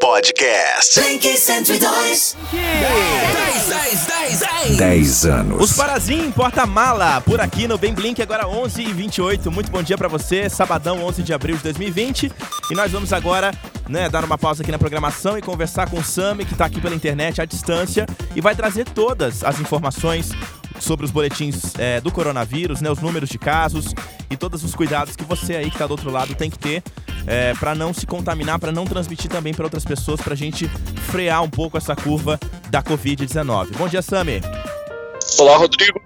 Podcast. Blink 102. 10, 10, 10, 10. 10 anos. Os Parazim porta-mala por aqui no Bem Blink, agora 11 h 28 Muito bom dia pra você, sabadão 11 de abril de 2020. E nós vamos agora né, dar uma pausa aqui na programação e conversar com o Sami, que tá aqui pela internet à distância e vai trazer todas as informações sobre os boletins é, do coronavírus, né, os números de casos e todos os cuidados que você aí que está do outro lado tem que ter é, para não se contaminar, para não transmitir também para outras pessoas, para a gente frear um pouco essa curva da Covid-19. Bom dia, Sami. Olá, Rodrigo.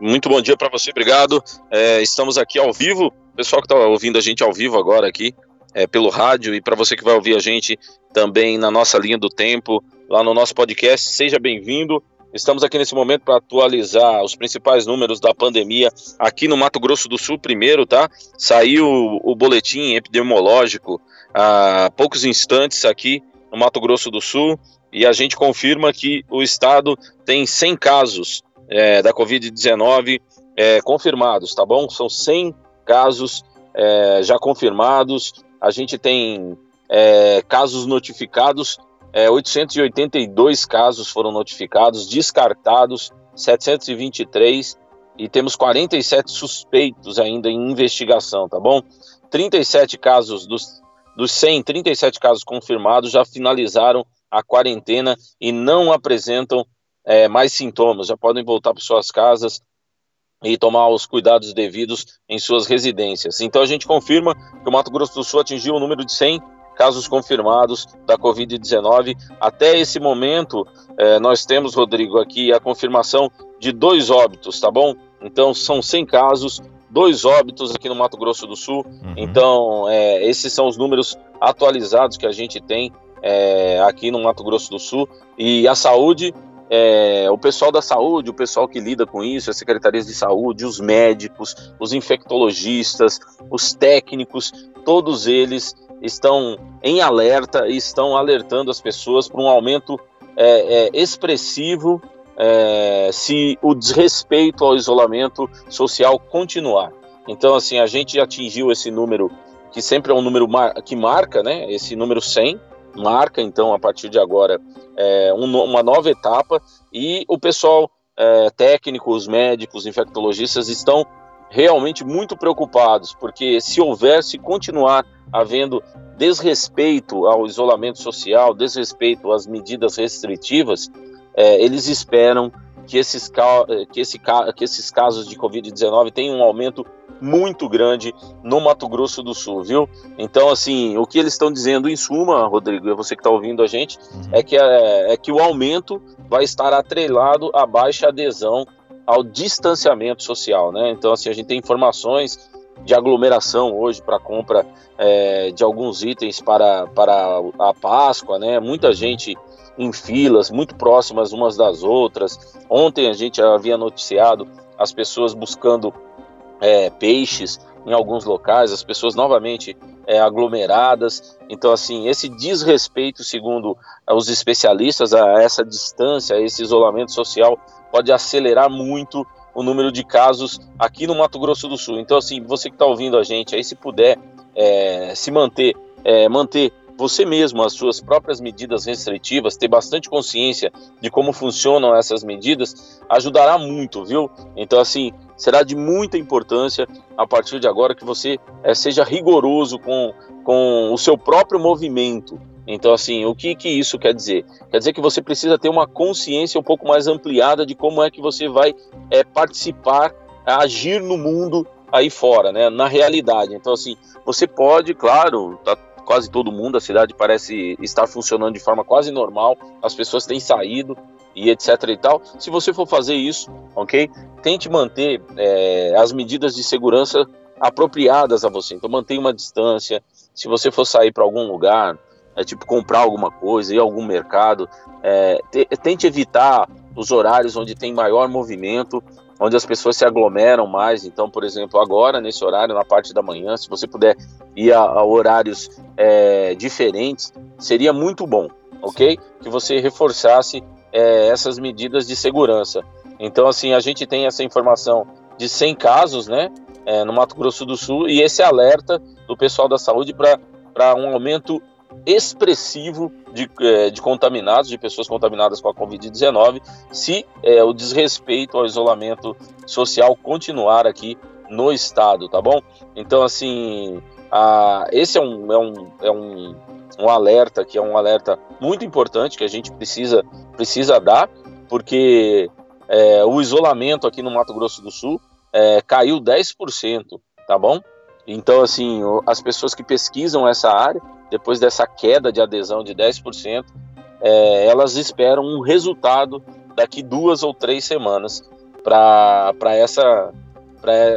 Muito bom dia para você, obrigado. É, estamos aqui ao vivo, pessoal que está ouvindo a gente ao vivo agora aqui, é, pelo rádio, e para você que vai ouvir a gente também na nossa linha do tempo, lá no nosso podcast, seja bem-vindo. Estamos aqui nesse momento para atualizar os principais números da pandemia aqui no Mato Grosso do Sul primeiro, tá? Saiu o boletim epidemiológico há poucos instantes aqui no Mato Grosso do Sul e a gente confirma que o estado tem 100 casos é, da Covid-19 é, confirmados, tá bom? São 100 casos é, já confirmados. A gente tem é, casos notificados é, 882 casos foram notificados, descartados 723 e temos 47 suspeitos ainda em investigação, tá bom? 37 casos dos, dos 100, 37 casos confirmados já finalizaram a quarentena e não apresentam é, mais sintomas, já podem voltar para suas casas e tomar os cuidados devidos em suas residências. Então a gente confirma que o Mato Grosso do Sul atingiu o número de 100 casos confirmados da Covid-19. Até esse momento, é, nós temos, Rodrigo, aqui a confirmação de dois óbitos, tá bom? Então, são 100 casos, dois óbitos aqui no Mato Grosso do Sul. Uhum. Então, é, esses são os números atualizados que a gente tem é, aqui no Mato Grosso do Sul. E a saúde, é, o pessoal da saúde, o pessoal que lida com isso, as secretarias de saúde, os médicos, os infectologistas, os técnicos, todos eles estão em alerta e estão alertando as pessoas para um aumento é, é, expressivo é, se o desrespeito ao isolamento social continuar. Então, assim, a gente atingiu esse número, que sempre é um número mar que marca, né? Esse número 100, marca, então, a partir de agora, é, um, uma nova etapa e o pessoal é, técnico, os médicos, infectologistas estão realmente muito preocupados, porque se houver, se continuar havendo desrespeito ao isolamento social, desrespeito às medidas restritivas, é, eles esperam que esses, que, esse, que esses casos de Covid-19 tenham um aumento muito grande no Mato Grosso do Sul, viu? Então, assim, o que eles estão dizendo em suma, Rodrigo, é você que está ouvindo a gente, uhum. é, que, é, é que o aumento vai estar atrelado à baixa adesão ao distanciamento social, né? Então, assim, a gente tem informações de aglomeração hoje para compra é, de alguns itens para, para a Páscoa, né? Muita gente em filas, muito próximas umas das outras. Ontem a gente havia noticiado as pessoas buscando é, peixes em alguns locais, as pessoas novamente é, aglomeradas. Então, assim, esse desrespeito, segundo os especialistas, a essa distância, a esse isolamento social, pode acelerar muito o número de casos aqui no Mato Grosso do Sul. Então, assim, você que está ouvindo a gente aí, se puder é, se manter, é, manter você mesmo as suas próprias medidas restritivas, ter bastante consciência de como funcionam essas medidas, ajudará muito, viu? Então, assim, será de muita importância a partir de agora que você é, seja rigoroso com, com o seu próprio movimento. Então, assim, o que, que isso quer dizer? Quer dizer que você precisa ter uma consciência um pouco mais ampliada de como é que você vai é, participar, agir no mundo aí fora, né, na realidade. Então, assim, você pode, claro, tá quase todo mundo, a cidade parece estar funcionando de forma quase normal, as pessoas têm saído e etc e tal. Se você for fazer isso, ok? Tente manter é, as medidas de segurança apropriadas a você. Então, mantenha uma distância. Se você for sair para algum lugar, é, tipo comprar alguma coisa, ir a algum mercado, é, te, tente evitar os horários onde tem maior movimento, onde as pessoas se aglomeram mais. Então, por exemplo, agora nesse horário, na parte da manhã, se você puder ir a, a horários é, diferentes, seria muito bom, ok? Que você reforçasse é, essas medidas de segurança. Então, assim, a gente tem essa informação de 100 casos, né, é, no Mato Grosso do Sul, e esse alerta do pessoal da saúde para um aumento expressivo de, é, de contaminados, de pessoas contaminadas com a Covid-19, se é, o desrespeito ao isolamento social continuar aqui no estado, tá bom? Então, assim, a, esse é um, é um, é um, um alerta que é um alerta muito importante que a gente precisa, precisa dar, porque é, o isolamento aqui no Mato Grosso do Sul é, caiu 10%, tá bom? Então, assim, as pessoas que pesquisam essa área, depois dessa queda de adesão de 10%, é, elas esperam um resultado daqui duas ou três semanas para essa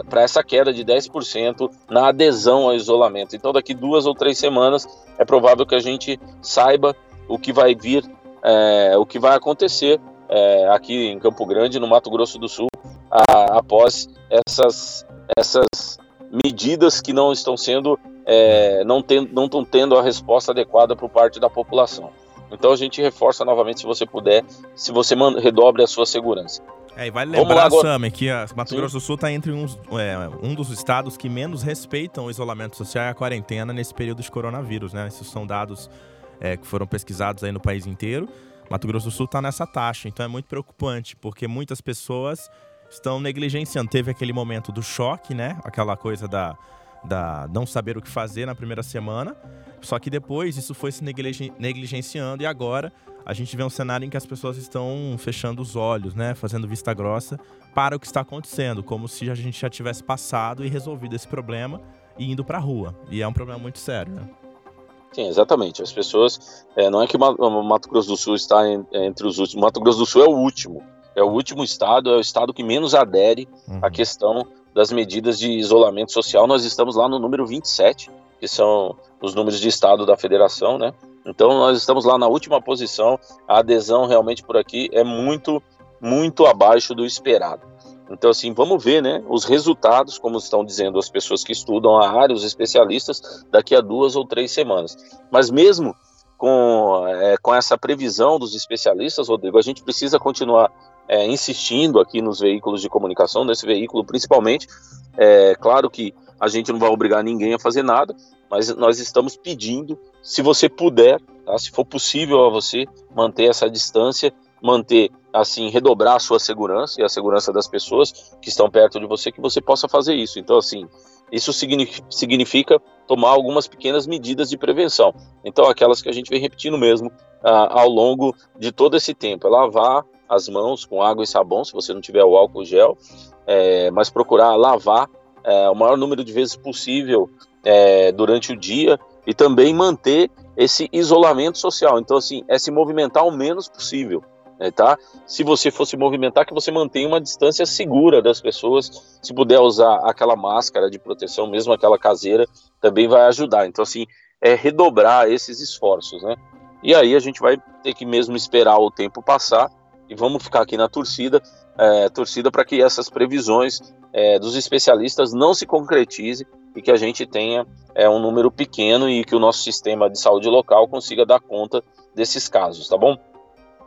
para essa queda de 10% na adesão ao isolamento. Então, daqui duas ou três semanas, é provável que a gente saiba o que vai vir, é, o que vai acontecer é, aqui em Campo Grande, no Mato Grosso do Sul, a, após essas, essas medidas que não estão sendo, é, não estão tendo a resposta adequada por parte da população. Então a gente reforça novamente, se você puder, se você redobre a sua segurança. É, e vale lembrar, Sam, que a Mato Sim. Grosso do Sul está entre uns, é, um dos estados que menos respeitam o isolamento social e a quarentena nesse período de coronavírus, né? Esses são dados é, que foram pesquisados aí no país inteiro. Mato Grosso do Sul está nessa taxa, então é muito preocupante, porque muitas pessoas estão negligenciando. Teve aquele momento do choque, né? Aquela coisa da, da não saber o que fazer na primeira semana. Só que depois isso foi se negligenciando e agora a gente vê um cenário em que as pessoas estão fechando os olhos, né? Fazendo vista grossa para o que está acontecendo, como se a gente já tivesse passado e resolvido esse problema e indo para a rua. E é um problema muito sério, né? Sim, exatamente. As pessoas. É, não é que o Mato Grosso do Sul está entre os últimos. O Mato Grosso do Sul é o último é o último estado, é o estado que menos adere uhum. à questão das medidas de isolamento social. Nós estamos lá no número 27, que são os números de estado da federação, né? Então nós estamos lá na última posição. A adesão realmente por aqui é muito, muito abaixo do esperado. Então, assim, vamos ver, né, os resultados, como estão dizendo as pessoas que estudam a área, os especialistas, daqui a duas ou três semanas. Mas mesmo com, é, com essa previsão dos especialistas, Rodrigo, a gente precisa continuar é, insistindo aqui nos veículos de comunicação, nesse veículo principalmente. É claro que a gente não vai obrigar ninguém a fazer nada, mas nós estamos pedindo, se você puder, tá, se for possível a você, manter essa distância, manter, assim, redobrar a sua segurança e a segurança das pessoas que estão perto de você, que você possa fazer isso. Então, assim, isso significa tomar algumas pequenas medidas de prevenção. Então, aquelas que a gente vem repetindo mesmo ah, ao longo de todo esse tempo: é lavar as mãos com água e sabão, se você não tiver o álcool gel, é, mas procurar lavar é, o maior número de vezes possível é, durante o dia e também manter esse isolamento social. Então, assim, é se movimentar o menos possível. Né, tá? Se você for se movimentar, que você mantenha uma distância segura das pessoas. Se puder usar aquela máscara de proteção, mesmo aquela caseira, também vai ajudar. Então, assim, é redobrar esses esforços, né? E aí a gente vai ter que mesmo esperar o tempo passar e vamos ficar aqui na torcida, é, torcida para que essas previsões é, dos especialistas não se concretize e que a gente tenha é, um número pequeno e que o nosso sistema de saúde local consiga dar conta desses casos, tá bom?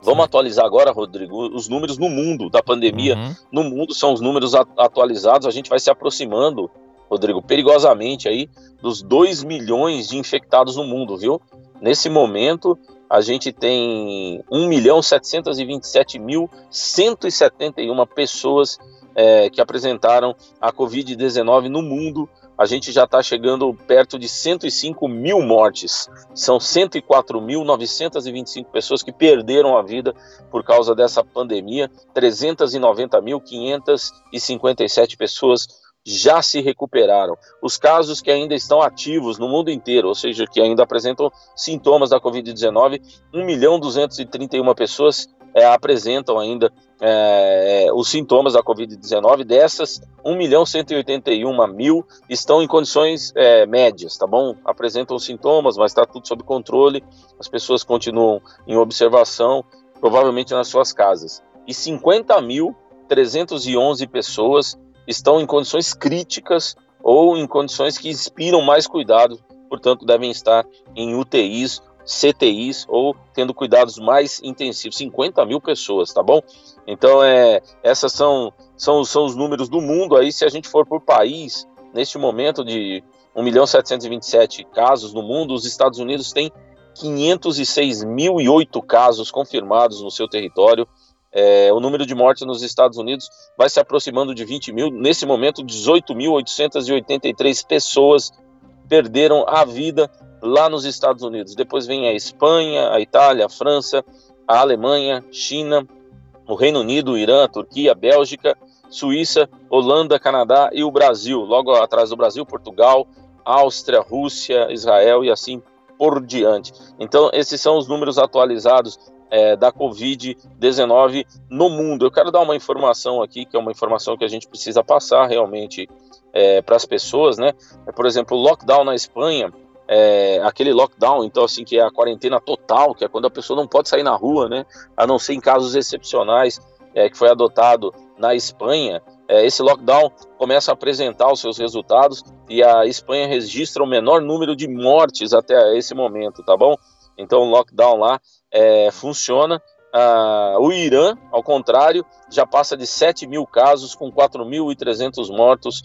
Vamos atualizar agora, Rodrigo, os números no mundo da pandemia. Uhum. No mundo são os números atualizados. A gente vai se aproximando, Rodrigo, perigosamente aí dos 2 milhões de infectados no mundo, viu? Nesse momento, a gente tem 1.727.171 pessoas é, que apresentaram a Covid-19 no mundo. A gente já está chegando perto de 105 mil mortes. São 104.925 pessoas que perderam a vida por causa dessa pandemia. 390.557 pessoas já se recuperaram. Os casos que ainda estão ativos no mundo inteiro, ou seja, que ainda apresentam sintomas da Covid-19, 1 milhão 231 pessoas é, apresentam ainda é, é os sintomas da Covid-19. Dessas, 1 milhão 181 mil estão em condições é, médias, tá bom? Apresentam sintomas, mas está tudo sob controle. As pessoas continuam em observação, provavelmente nas suas casas. E 50 mil 311 pessoas estão em condições críticas ou em condições que inspiram mais cuidado, portanto, devem estar em UTIs, CTIs ou tendo cuidados mais intensivos. 50 mil pessoas, tá bom? Então, é, essas são, são, são os números do mundo. Aí, se a gente for por país, neste momento de 1 milhão 727 casos no mundo, os Estados Unidos têm 506.008 casos confirmados no seu território. É, o número de mortes nos Estados Unidos vai se aproximando de 20 mil. Nesse momento, 18.883 pessoas perderam a vida lá nos Estados Unidos. Depois vem a Espanha, a Itália, a França, a Alemanha, China, o Reino Unido, o Irã, a Turquia, a Bélgica, Suíça, Holanda, Canadá e o Brasil. Logo atrás do Brasil, Portugal, Áustria, Rússia, Israel e assim por diante. Então, esses são os números atualizados é, da Covid-19 no mundo. Eu quero dar uma informação aqui, que é uma informação que a gente precisa passar realmente é, para as pessoas, né? É, por exemplo, o lockdown na Espanha, é, aquele lockdown, então assim, que é a quarentena total, que é quando a pessoa não pode sair na rua, né? A não ser em casos excepcionais, é, que foi adotado na Espanha, é, esse lockdown começa a apresentar os seus resultados e a Espanha registra o menor número de mortes até esse momento, tá bom? Então o lockdown lá é, funciona. Ah, o Irã, ao contrário, já passa de 7 mil casos com 4.300 mortos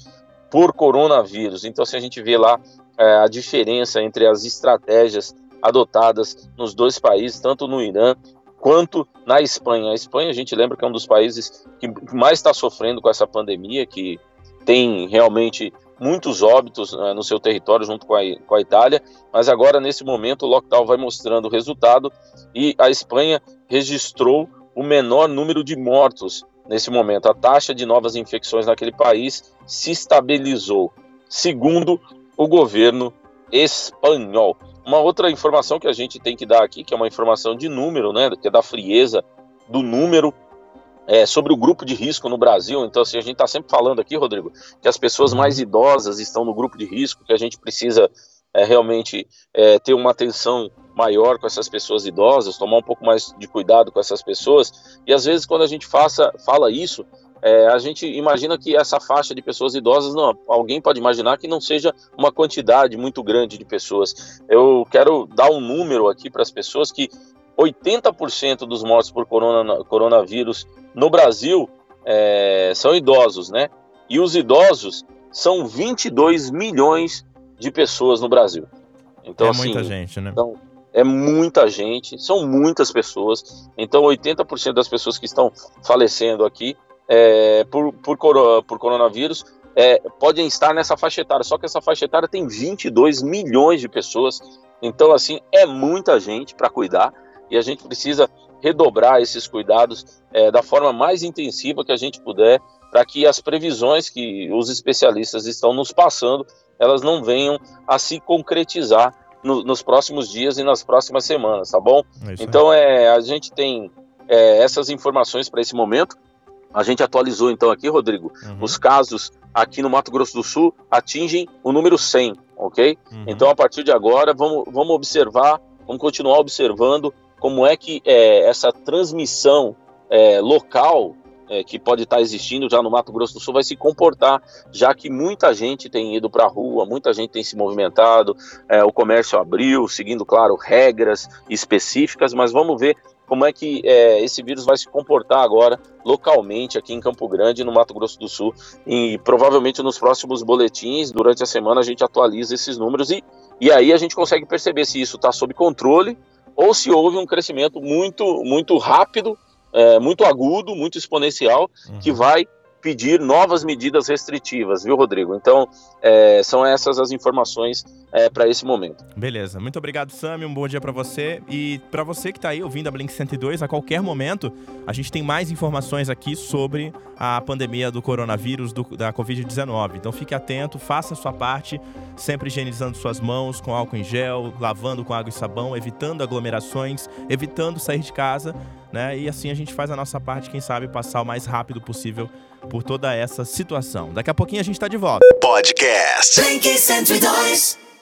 por coronavírus. Então, se a gente vê lá é, a diferença entre as estratégias adotadas nos dois países, tanto no Irã quanto na Espanha. A Espanha, a gente lembra que é um dos países que mais está sofrendo com essa pandemia, que tem realmente muitos óbitos uh, no seu território junto com a, com a Itália, mas agora nesse momento o lockdown vai mostrando o resultado e a Espanha registrou o menor número de mortos nesse momento. A taxa de novas infecções naquele país se estabilizou, segundo o governo espanhol. Uma outra informação que a gente tem que dar aqui, que é uma informação de número, né, que é da frieza do número é, sobre o grupo de risco no Brasil. Então, assim, a gente está sempre falando aqui, Rodrigo, que as pessoas uhum. mais idosas estão no grupo de risco, que a gente precisa é, realmente é, ter uma atenção maior com essas pessoas idosas, tomar um pouco mais de cuidado com essas pessoas. E às vezes, quando a gente faça, fala isso, é, a gente imagina que essa faixa de pessoas idosas, não, alguém pode imaginar que não seja uma quantidade muito grande de pessoas. Eu quero dar um número aqui para as pessoas que 80% dos mortos por corona, coronavírus no Brasil é, são idosos, né? E os idosos são 22 milhões de pessoas no Brasil. Então, é assim, muita gente, né? Então, é muita gente, são muitas pessoas. Então, 80% das pessoas que estão falecendo aqui é, por, por, por coronavírus é, podem estar nessa faixa etária, só que essa faixa etária tem 22 milhões de pessoas, então assim, é muita gente para cuidar. E a gente precisa redobrar esses cuidados é, da forma mais intensiva que a gente puder, para que as previsões que os especialistas estão nos passando, elas não venham a se concretizar no, nos próximos dias e nas próximas semanas, tá bom? É então é, a gente tem é, essas informações para esse momento. A gente atualizou então aqui, Rodrigo, uhum. os casos aqui no Mato Grosso do Sul atingem o número 100, ok? Uhum. Então a partir de agora vamos, vamos observar, vamos continuar observando como é que é, essa transmissão é, local é, que pode estar existindo já no Mato Grosso do Sul vai se comportar, já que muita gente tem ido para a rua, muita gente tem se movimentado, é, o comércio abriu, seguindo, claro, regras específicas, mas vamos ver como é que é, esse vírus vai se comportar agora localmente aqui em Campo Grande, no Mato Grosso do Sul. E provavelmente nos próximos boletins, durante a semana, a gente atualiza esses números e, e aí a gente consegue perceber se isso está sob controle ou se houve um crescimento muito, muito rápido, é, muito agudo, muito exponencial, uhum. que vai pedir novas medidas restritivas, viu, Rodrigo? Então, é, são essas as informações é, para esse momento. Beleza. Muito obrigado, Sami. Um bom dia para você. E para você que está aí ouvindo a Blink 102, a qualquer momento, a gente tem mais informações aqui sobre a pandemia do coronavírus, do, da Covid-19. Então, fique atento, faça a sua parte, sempre higienizando suas mãos com álcool em gel, lavando com água e sabão, evitando aglomerações, evitando sair de casa, né? E assim a gente faz a nossa parte, quem sabe, passar o mais rápido possível por toda essa situação. Daqui a pouquinho a gente está de volta. Podcast. Blink 102.